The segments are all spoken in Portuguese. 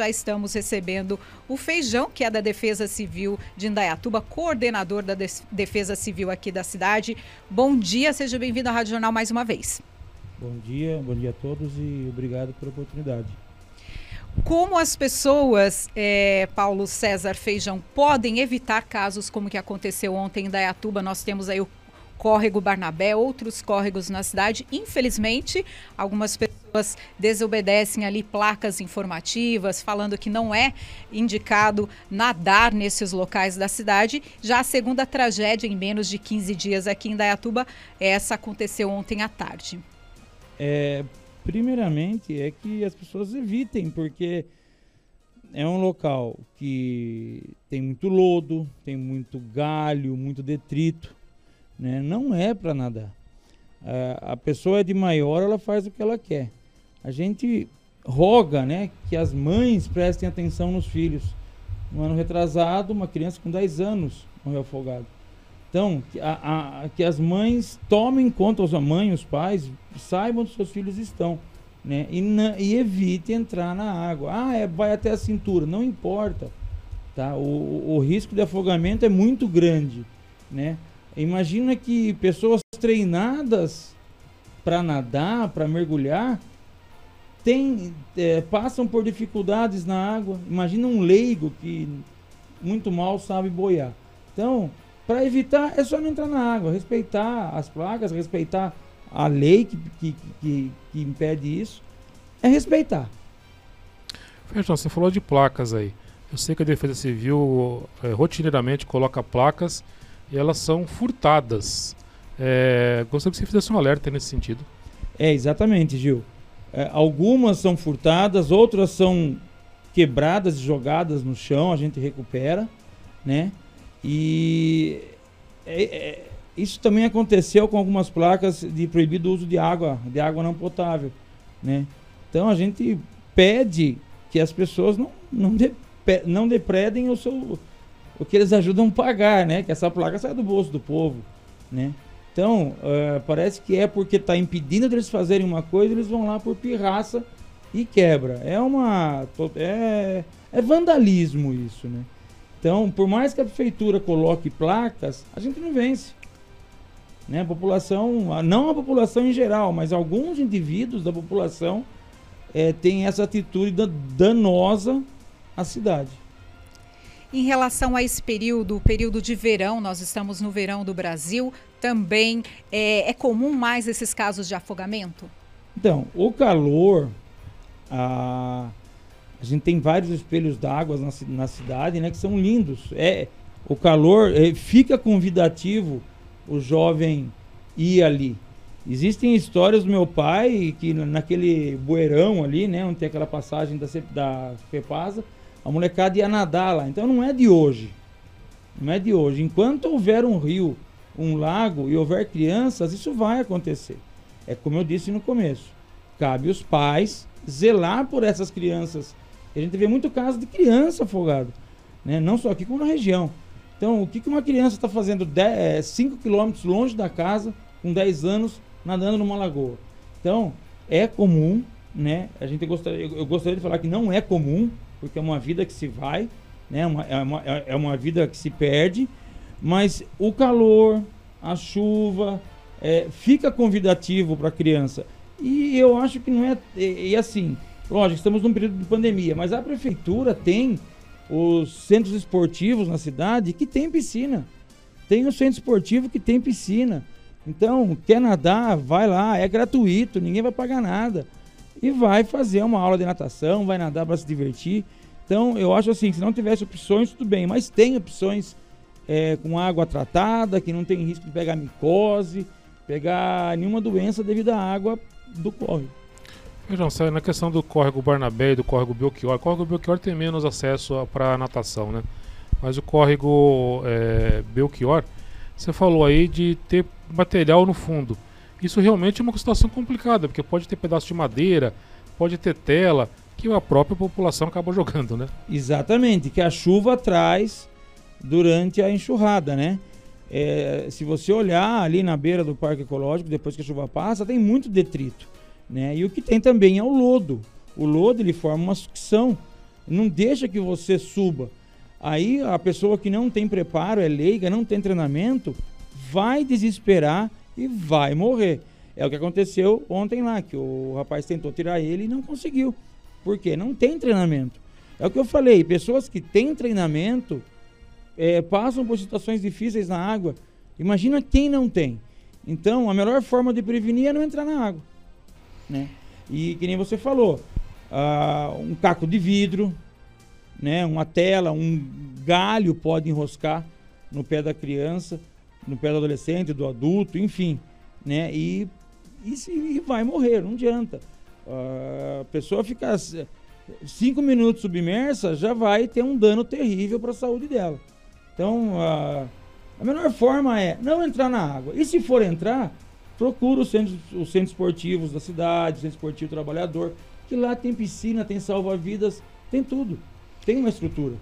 já estamos recebendo o Feijão, que é da Defesa Civil de Indaiatuba, coordenador da Defesa Civil aqui da cidade. Bom dia, seja bem-vindo à Rádio Jornal mais uma vez. Bom dia, bom dia a todos e obrigado pela oportunidade. Como as pessoas, é, Paulo César Feijão, podem evitar casos como o que aconteceu ontem em Dayatuba? Nós temos aí o córrego Barnabé, outros córregos na cidade. Infelizmente, algumas pessoas desobedecem ali placas informativas, falando que não é indicado nadar nesses locais da cidade. Já a segunda tragédia em menos de 15 dias aqui em Dayatuba, essa aconteceu ontem à tarde. É, Primeiramente é que as pessoas evitem, porque é um local que tem muito lodo, tem muito galho, muito detrito, né? Não é para nadar. A, a pessoa é de maior, ela faz o que ela quer. A gente roga, né, que as mães prestem atenção nos filhos. No ano retrasado, uma criança com 10 anos morreu afogada. Então, que, a, a, que as mães tomem conta, os mães, os pais, saibam onde seus filhos estão. Né? E, na, e evite entrar na água. Ah, é, vai até a cintura. Não importa. Tá? O, o risco de afogamento é muito grande. Né? Imagina que pessoas treinadas para nadar, para mergulhar, tem, é, passam por dificuldades na água. Imagina um leigo que muito mal sabe boiar. Então, para evitar, é só não entrar na água, respeitar as placas, respeitar a lei que, que, que, que impede isso, é respeitar. Feijão, você falou de placas aí. Eu sei que a Defesa Civil é, rotineiramente coloca placas e elas são furtadas. É, gostaria que você fizesse um alerta nesse sentido. É, exatamente, Gil. É, algumas são furtadas, outras são quebradas e jogadas no chão, a gente recupera, né? E é, é, isso também aconteceu com algumas placas de proibido uso de água, de água não potável, né? Então a gente pede que as pessoas não, não, de, não depredem o, seu, o que eles ajudam a pagar, né? Que essa placa sai do bolso do povo, né? Então, uh, parece que é porque está impedindo deles fazerem uma coisa, eles vão lá por pirraça e quebra. É uma. É, é vandalismo isso, né? Então, por mais que a prefeitura coloque placas, a gente não vence. Né? A população, não a população em geral, mas alguns indivíduos da população é, têm essa atitude danosa à cidade. Em relação a esse período, o período de verão, nós estamos no verão do Brasil, também é, é comum mais esses casos de afogamento? Então, o calor, a, a gente tem vários espelhos d'água na, na, cidade, né, que são lindos. É, o calor é, fica convidativo o jovem ir ali. Existem histórias do meu pai que naquele bueirão ali, né, onde tem aquela passagem da, da FEPASA, a molecada ia nadar lá. Então não é de hoje. Não é de hoje. Enquanto houver um rio, um lago e houver crianças, isso vai acontecer. É como eu disse no começo. Cabe os pais zelar por essas crianças a gente vê muito caso de criança afogada, né? não só aqui como na região. Então, o que, que uma criança está fazendo 5 quilômetros longe da casa, com 10 anos, nadando numa lagoa? Então, é comum, né? A gente gostaria, eu gostaria de falar que não é comum, porque é uma vida que se vai, né? Uma, é, uma, é uma vida que se perde, mas o calor, a chuva, é, fica convidativo para a criança. E eu acho que não é. E, e assim, Lógico, estamos num período de pandemia, mas a prefeitura tem os centros esportivos na cidade que tem piscina. Tem o centro esportivo que tem piscina. Então, quer nadar, vai lá, é gratuito, ninguém vai pagar nada. E vai fazer uma aula de natação, vai nadar para se divertir. Então, eu acho assim, se não tivesse opções, tudo bem, mas tem opções é, com água tratada, que não tem risco de pegar micose, pegar nenhuma doença devido à água do córrego. Vejam, na questão do córrego Barnabé e do córrego Belchior, o córrego Belchior tem menos acesso para natação, né? Mas o córrego é, Belchior, você falou aí de ter material no fundo. Isso realmente é uma situação complicada, porque pode ter pedaço de madeira, pode ter tela, que a própria população acaba jogando, né? Exatamente, que a chuva traz durante a enxurrada, né? É, se você olhar ali na beira do parque ecológico, depois que a chuva passa, tem muito detrito. Né? E o que tem também é o lodo. O lodo ele forma uma sucção. não deixa que você suba. Aí a pessoa que não tem preparo, é leiga, não tem treinamento, vai desesperar e vai morrer. É o que aconteceu ontem lá, que o rapaz tentou tirar ele e não conseguiu. Por quê? Não tem treinamento. É o que eu falei, pessoas que têm treinamento é, passam por situações difíceis na água. Imagina quem não tem. Então, a melhor forma de prevenir é não entrar na água. Né? E que nem você falou, uh, um caco de vidro, né, uma tela, um galho pode enroscar no pé da criança, no pé do adolescente, do adulto, enfim, né, e, e, e vai morrer, não adianta. A pessoa ficar cinco minutos submersa já vai ter um dano terrível para a saúde dela. Então, uh, a melhor forma é não entrar na água. E se for entrar, procura os centros, os centros esportivos da cidade, o centro esportivo trabalhador, que lá tem piscina, tem salva-vidas, tem tudo. Tem uma estrutura.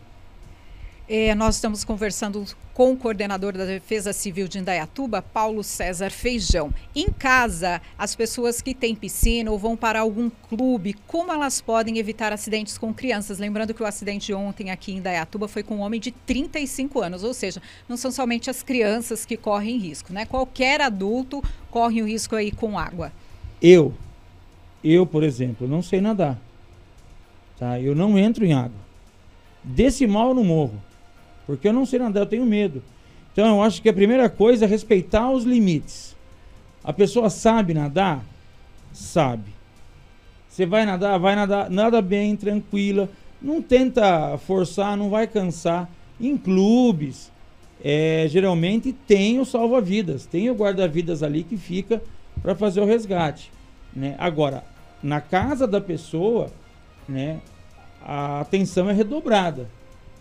É, nós estamos conversando com o coordenador da Defesa Civil de Indaiatuba, Paulo César Feijão. Em casa, as pessoas que têm piscina ou vão para algum clube, como elas podem evitar acidentes com crianças? Lembrando que o acidente de ontem aqui em Indaiatuba foi com um homem de 35 anos, ou seja, não são somente as crianças que correm risco, né? Qualquer adulto corre o risco aí com água. Eu, eu, por exemplo, não sei nadar. Tá? Eu não entro em água. Desse mal eu não morro. Porque eu não sei nadar, eu tenho medo. Então eu acho que a primeira coisa é respeitar os limites. A pessoa sabe nadar? Sabe. Você vai nadar, vai nadar, nada bem, tranquila. Não tenta forçar, não vai cansar. Em clubes, é, geralmente tem o salva-vidas, tem o guarda-vidas ali que fica para fazer o resgate. Né? Agora, na casa da pessoa, né, a atenção é redobrada.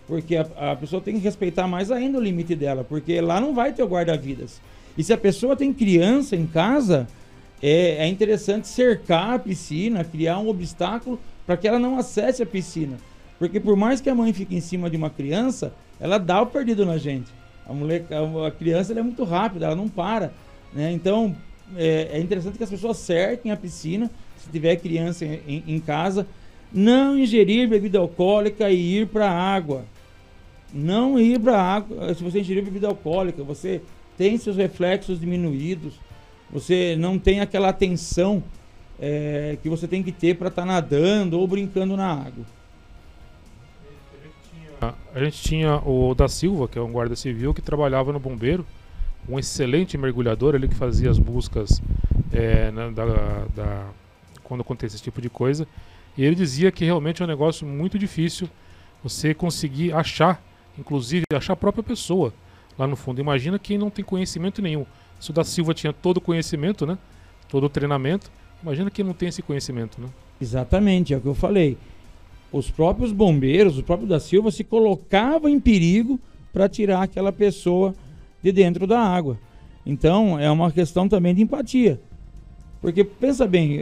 Porque a, a, pessoa tem que respeitar mais ainda o limite dela, porque lá não vai ter o guarda-vidas. E se a pessoa tem criança em casa, é, é interessante cercar a piscina, criar um obstáculo para que ela não acesse a piscina. Porque por mais que a mãe fique em cima de uma criança, ela dá o perdido na gente. A, mulher, a, a criança é muito rápida, ela não para. Né? Então é, é, interessante que as pessoas cerquem a piscina, se tiver criança em, em casa, não ingerir bebida alcoólica e ir para a água não ir para água. Se você ingerir bebida alcoólica, você tem seus reflexos diminuídos, você não tem aquela atenção é, que você tem que ter para estar tá nadando ou brincando na água. A gente tinha o da Silva, que é um guarda civil que trabalhava no bombeiro, um excelente mergulhador, ele que fazia as buscas é, né, da, da, quando acontece esse tipo de coisa. E ele dizia que realmente é um negócio muito difícil você conseguir achar inclusive achar a própria pessoa lá no fundo. Imagina quem não tem conhecimento nenhum. Se o da Silva tinha todo o conhecimento, né? Todo o treinamento, imagina quem não tem esse conhecimento, né? Exatamente, é o que eu falei. Os próprios bombeiros, o próprio da Silva se colocava em perigo para tirar aquela pessoa de dentro da água. Então, é uma questão também de empatia. Porque pensa bem,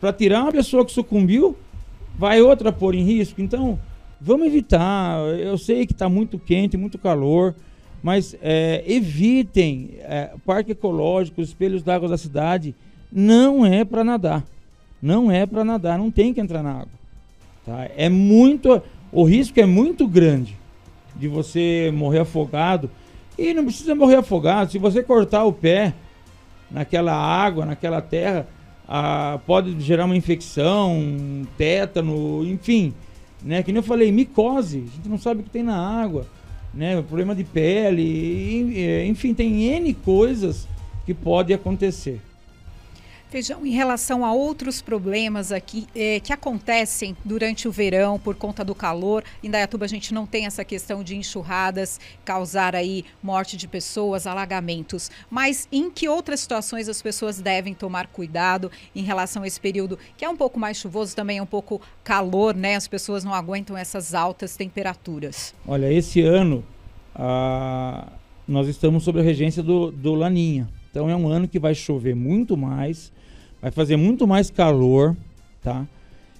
para tirar uma pessoa que sucumbiu, vai outra pôr em risco. Então, Vamos evitar. Eu sei que está muito quente, muito calor, mas é, evitem é, parque ecológico, espelhos d'água da cidade. Não é para nadar. Não é para nadar. Não tem que entrar na água. Tá? É muito. O risco é muito grande de você morrer afogado. E não precisa morrer afogado. Se você cortar o pé naquela água, naquela terra, ah, pode gerar uma infecção, um tétano, enfim né? Que nem eu falei, micose, a gente não sabe o que tem na água, né? Problema de pele, enfim, tem N coisas que pode acontecer. Feijão, em relação a outros problemas aqui é, que acontecem durante o verão por conta do calor, em Dayatuba a gente não tem essa questão de enxurradas causar aí morte de pessoas, alagamentos. Mas em que outras situações as pessoas devem tomar cuidado em relação a esse período que é um pouco mais chuvoso, também é um pouco calor, né? As pessoas não aguentam essas altas temperaturas. Olha, esse ano ah, nós estamos sob a regência do, do Laninha. Então é um ano que vai chover muito mais vai fazer muito mais calor, tá?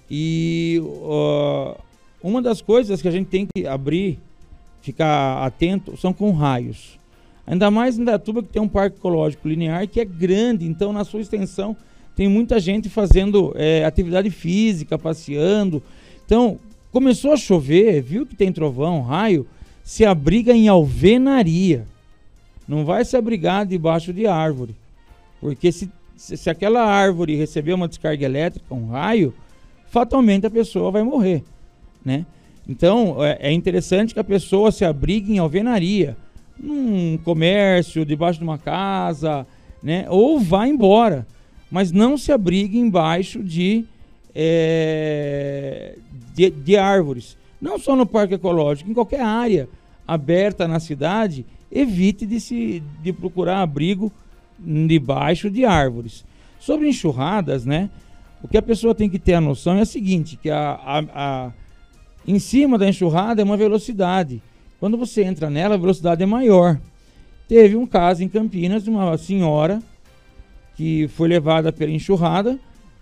E uh, uma das coisas que a gente tem que abrir, ficar atento, são com raios. Ainda mais em Datuba que tem um parque ecológico linear que é grande, então na sua extensão tem muita gente fazendo é, atividade física, passeando. Então, Começou a chover, viu que tem trovão, raio, se abriga em alvenaria. Não vai se abrigar debaixo de árvore. Porque se, se, se aquela árvore receber uma descarga elétrica, um raio, fatalmente a pessoa vai morrer, né? Então, é, é interessante que a pessoa se abrigue em alvenaria, num comércio, debaixo de uma casa, né? Ou vá embora, mas não se abrigue embaixo de, é, de, de árvores. Não só no parque ecológico, em qualquer área aberta na cidade, evite de, se, de procurar abrigo debaixo de árvores. Sobre enxurradas, né? O que a pessoa tem que ter a noção é a seguinte, que a, a, a, em cima da enxurrada é uma velocidade. Quando você entra nela, a velocidade é maior. Teve um caso em Campinas de uma senhora que foi levada pela enxurrada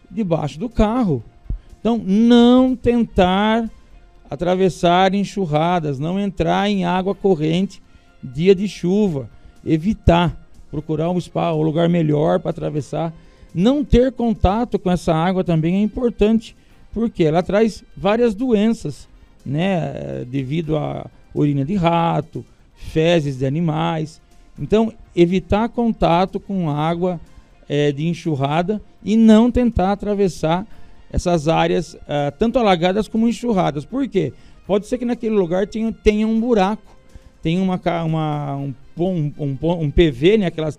debaixo do carro. Então, não tentar atravessar enxurradas, não entrar em água corrente dia de chuva, evitar, procurar um spa, um lugar melhor para atravessar. Não ter contato com essa água também é importante, porque ela traz várias doenças, né, devido a urina de rato, fezes de animais. Então, evitar contato com água é, de enxurrada e não tentar atravessar essas áreas, uh, tanto alagadas como enxurradas. Por quê? Pode ser que naquele lugar tenha, tenha um buraco, tem uma, uma um, um, um, um, PV, né, aquelas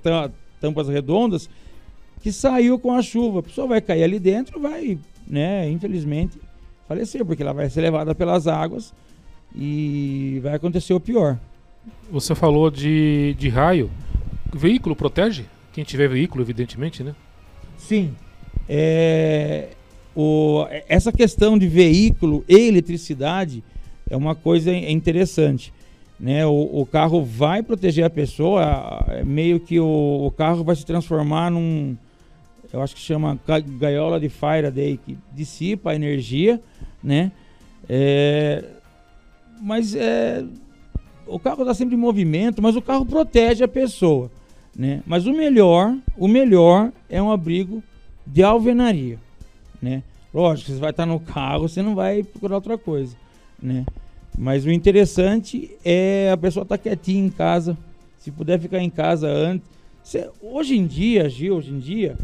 tampas redondas, que saiu com a chuva. A pessoa vai cair ali dentro, vai, né, infelizmente, falecer, porque ela vai ser levada pelas águas e vai acontecer o pior. Você falou de, de raio. O veículo protege? Quem tiver veículo, evidentemente, né? Sim. É, o, essa questão de veículo e eletricidade é uma coisa interessante. Né? O, o carro vai proteger a pessoa, é meio que o, o, carro vai se transformar num. Eu acho que chama gaiola de Faraday, que dissipa a energia, né? É, mas é, o carro está sempre em movimento, mas o carro protege a pessoa, né? Mas o melhor, o melhor é um abrigo de alvenaria, né? Lógico, você vai estar no carro, você não vai procurar outra coisa, né? Mas o interessante é a pessoa estar quietinha em casa, se puder ficar em casa antes. hoje em dia, Gil, hoje em dia,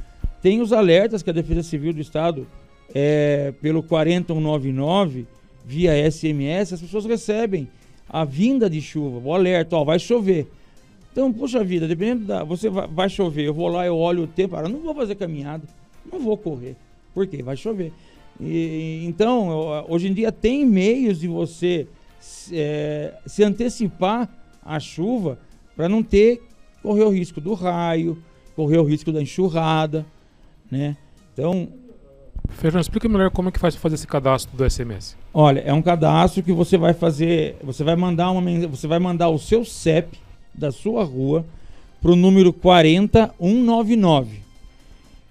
tem os alertas que a Defesa Civil do Estado, é, pelo 4199, via SMS, as pessoas recebem a vinda de chuva, o alerta, ó, vai chover. Então, puxa vida, dependendo da. Você vai, vai chover, eu vou lá, eu olho o tempo, eu não vou fazer caminhada, não vou correr. Por quê? Vai chover. E, então, hoje em dia tem meios de você é, se antecipar à chuva para não ter correr o risco do raio, correr o risco da enxurrada, né? Então, Fernando, explica melhor como é que faz para fazer esse cadastro do SMS. Olha, é um cadastro que você vai fazer, você vai mandar uma você vai mandar o seu CEP da sua rua para o número 40199.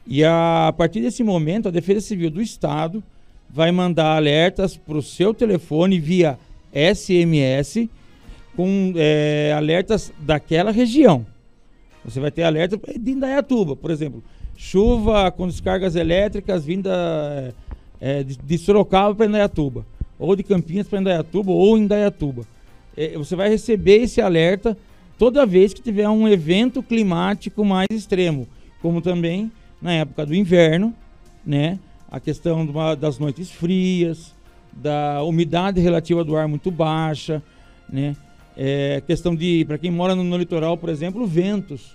E a partir desse momento, a Defesa Civil do Estado vai mandar alertas para o seu telefone via SMS com é, alertas daquela região. Você vai ter alerta de Indaiatuba, por exemplo. Chuva com descargas elétricas vinda é, de, de Sorocaba para Indaiatuba. Ou de Campinas para Indaiatuba ou Indaiatuba. É, você vai receber esse alerta toda vez que tiver um evento climático mais extremo. Como também na época do inverno, né? A questão das noites frias, da umidade relativa do ar muito baixa, né? É, questão de, para quem mora no, no, litoral, por exemplo, ventos,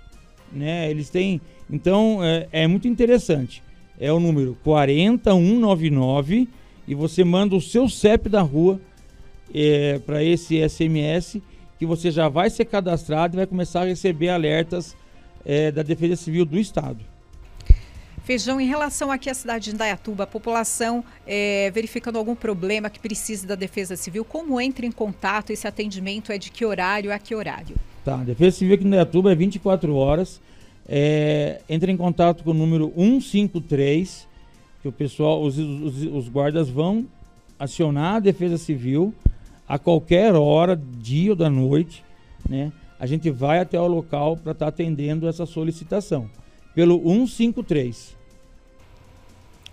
né? Eles têm, então é, é muito interessante. É o número 40199 e você manda o seu CEP da rua é, para esse SMS que você já vai ser cadastrado e vai começar a receber alertas é, da Defesa Civil do Estado. Feijão, em relação aqui à cidade de Indaiatuba, a população é, verificando algum problema que precise da Defesa Civil, como entra em contato? Esse atendimento é de que horário a que horário? Tá, a Defesa Civil aqui em Indaiatuba é 24 horas. É, entra em contato com o número 153, que o pessoal, os, os, os guardas vão acionar a Defesa Civil a qualquer hora, dia ou da noite, né? A gente vai até o local para estar tá atendendo essa solicitação pelo 153.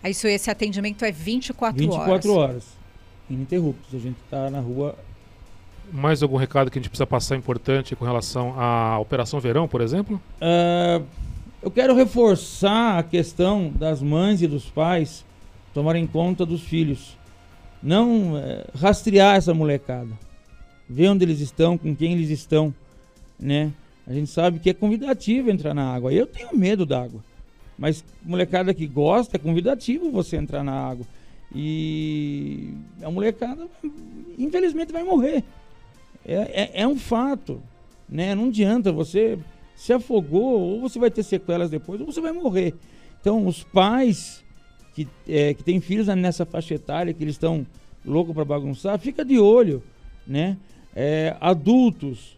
Isso, esse atendimento é 24, 24 horas. 24 horas. ininterruptos. A gente está na rua. Mais algum recado que a gente precisa passar importante com relação à Operação Verão, por exemplo? Uh, eu quero reforçar a questão das mães e dos pais tomarem conta dos filhos. Não uh, rastrear essa molecada. Ver onde eles estão, com quem eles estão, né? A gente sabe que é convidativo entrar na água. Eu tenho medo da água. Mas molecada que gosta, é convidativo você entrar na água. E a molecada, infelizmente, vai morrer. É, é, é, um fato. Né? Não adianta você se afogou, ou você vai ter sequelas depois, ou você vai morrer. Então, os pais que, é, que têm filhos nessa faixa etária, que eles estão loucos para bagunçar, fica de olho. Né? É, adultos,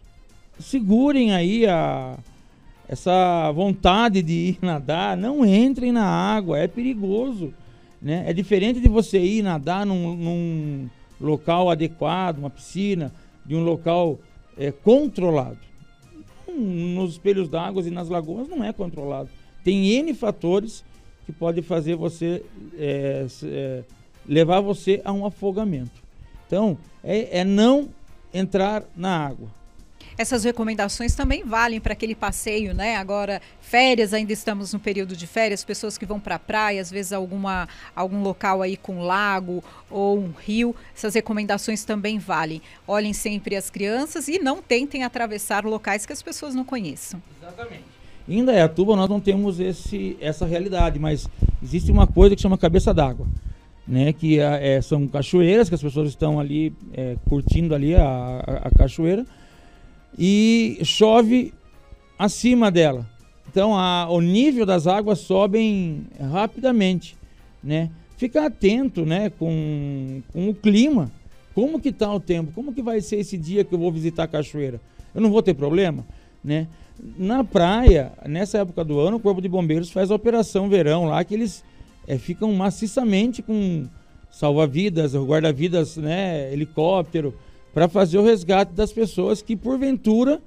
segurem aí a, essa vontade de ir nadar, não entrem na água, é perigoso. Né? É diferente de você ir nadar num, num local adequado, uma piscina, de um local é, controlado. Nos espelhos d'água e nas lagoas não é controlado. Tem N fatores que podem fazer você é, é, levar você a um afogamento. Então, é, é não entrar na água essas recomendações também valem para aquele passeio, né? Agora, férias, ainda estamos no período de férias, pessoas que vão para a praia, às vezes alguma, algum local aí com lago ou um rio, essas recomendações também valem. Olhem sempre as crianças e não tentem atravessar locais que as pessoas não conheçam. Exatamente. Em Indaiatuba nós não temos esse, essa realidade, mas existe uma coisa que chama cabeça d'água. Né, que é, são cachoeiras que as pessoas estão ali é, curtindo ali a, a, a cachoeira e chove acima dela. Então a, o nível das águas sobem rapidamente, né? Fica atento, né, com, com o clima. Como que está o tempo? Como que vai ser esse dia que eu vou visitar a cachoeira? Eu não vou ter problema, né? Na praia, nessa época do ano, o Corpo de Bombeiros faz a operação verão lá, que eles é, ficam maciçamente com salva-vidas, guarda-vidas, né, helicóptero, para fazer o resgate das pessoas que, porventura,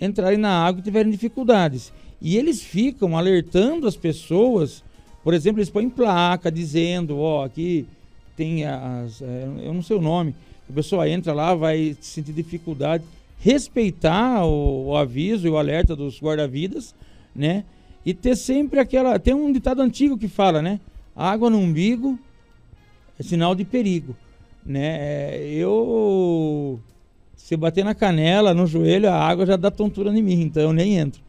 entrarem na água e tiverem dificuldades. E eles ficam alertando as pessoas, por exemplo, eles põem placa dizendo, ó, oh, aqui tem as, é, eu não sei o nome, a pessoa entra lá, vai sentir dificuldade, respeitar o, o aviso e o alerta dos guarda-vidas, né? E ter sempre aquela, tem um ditado antigo que fala, né? Água no umbigo é sinal de perigo né? Eu se bater na canela, no joelho, a água já dá tontura em mim, então eu nem entro.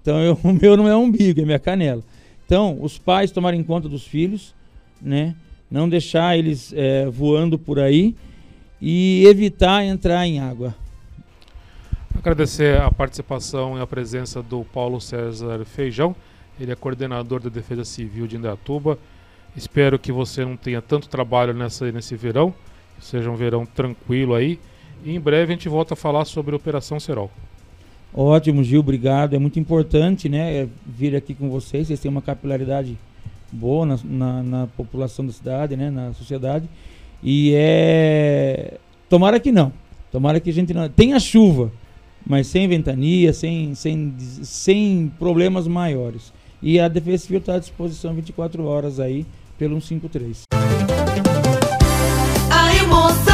Então eu, o meu não é umbigo, é minha canela. Então, os pais tomarem conta dos filhos, né? Não deixar eles é, voando por aí e evitar entrar em água. Agradecer a participação e a presença do Paulo César Feijão. Ele é coordenador da Defesa Civil de Indaiatuba. Espero que você não tenha tanto trabalho nessa, nesse verão seja um verão tranquilo aí. E em breve a gente volta a falar sobre a Operação Serol. Ótimo, Gil, obrigado. É muito importante né, vir aqui com vocês. Vocês têm uma capilaridade boa na, na, na população da cidade, né, na sociedade. E é. Tomara que não. Tomara que a gente não. Tenha chuva, mas sem ventania, sem, sem, sem problemas maiores. E a Defesa Civil está à disposição 24 horas aí pelo 153もさ